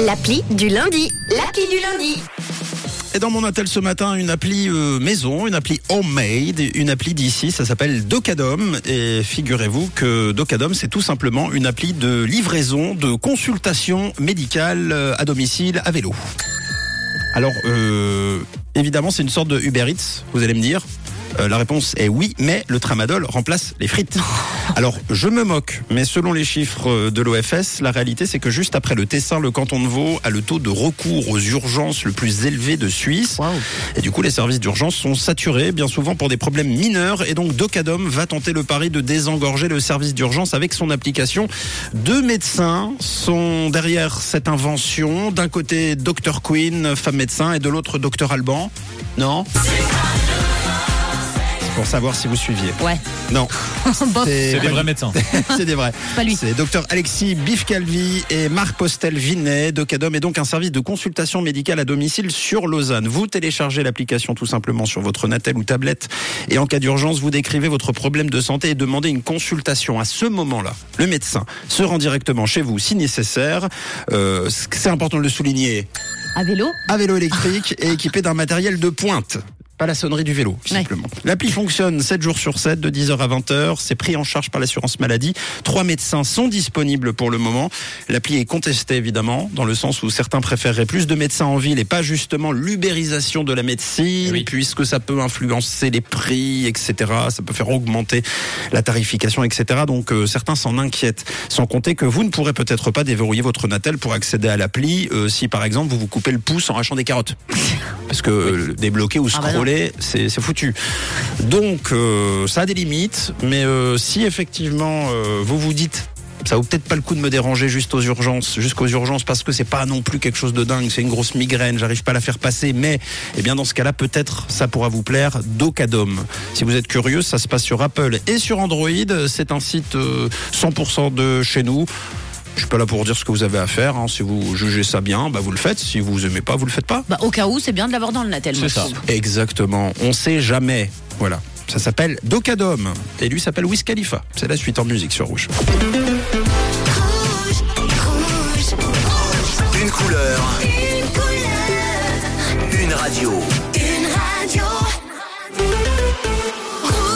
L'appli du lundi. L'appli du lundi. Et dans mon attel ce matin, une appli euh, maison, une appli homemade, une appli d'ici, ça s'appelle Docadom. Et figurez-vous que Docadom, c'est tout simplement une appli de livraison, de consultation médicale euh, à domicile à vélo. Alors, euh, évidemment, c'est une sorte de Uber Eats, vous allez me dire. Euh, la réponse est oui, mais le tramadol remplace les frites. Alors, je me moque, mais selon les chiffres euh, de l'OFS, la réalité c'est que juste après le Tessin, le canton de Vaud a le taux de recours aux urgences le plus élevé de Suisse. Et du coup, les services d'urgence sont saturés, bien souvent pour des problèmes mineurs. Et donc, Docadom va tenter le pari de désengorger le service d'urgence avec son application. Deux médecins sont derrière cette invention. D'un côté, Dr Queen, femme médecin, et de l'autre, Dr Alban. Non? Pour savoir si vous suiviez. Ouais. Non. Bof. C'est des vrais médecins. C'est des vrais. pas lui. C'est docteur Alexis Bifcalvi et Marc Postel Vinet. Docadom est donc un service de consultation médicale à domicile sur Lausanne. Vous téléchargez l'application tout simplement sur votre Natel ou tablette et en cas d'urgence, vous décrivez votre problème de santé et demandez une consultation. À ce moment-là, le médecin se rend directement chez vous si nécessaire. Euh, c'est important de le souligner. À vélo À vélo électrique et équipé d'un matériel de pointe pas la sonnerie du vélo, simplement. L'appli fonctionne 7 jours sur 7, de 10h à 20h. C'est pris en charge par l'assurance maladie. Trois médecins sont disponibles pour le moment. L'appli est contestée, évidemment, dans le sens où certains préféreraient plus de médecins en ville et pas justement l'ubérisation de la médecine, Oui. puisque ça peut influencer les prix, etc. Ça peut faire augmenter la tarification, etc. Donc euh, certains s'en inquiètent. Sans compter que vous ne pourrez peut-être pas déverrouiller votre Natel pour accéder à l'appli euh, si, par exemple, vous vous coupez le pouce en arrachant des carottes. Parce que euh, débloquer ou Ah bah scroller, c'est foutu. Donc, euh, ça a des limites, mais euh, si effectivement euh, vous vous dites ça vaut peut-être pas le coup de me déranger juste aux urgences, jusqu'aux urgences, parce que c'est pas non plus quelque chose de dingue, c'est une grosse migraine, j'arrive pas à la faire passer, mais eh bien dans ce cas-là, peut-être ça pourra vous plaire, Docadom. Si vous êtes curieux, ça se passe sur Apple et sur Android, c'est un site euh, 100% de chez nous. Je suis pas là pour dire ce que vous avez à faire. Hein. Si vous jugez ça bien, bah vous le faites. Si vous aimez pas, vous le faites pas. Bah, au cas où, c'est bien de l'avoir dans le natel. C'est ça. Exactement. On sait jamais. Voilà. Ça s'appelle Docadom. Et lui s'appelle Wiz Khalifa. C'est la suite en musique sur Rouge. rouge. Une couleur. Une couleur. Une radio. Une radio.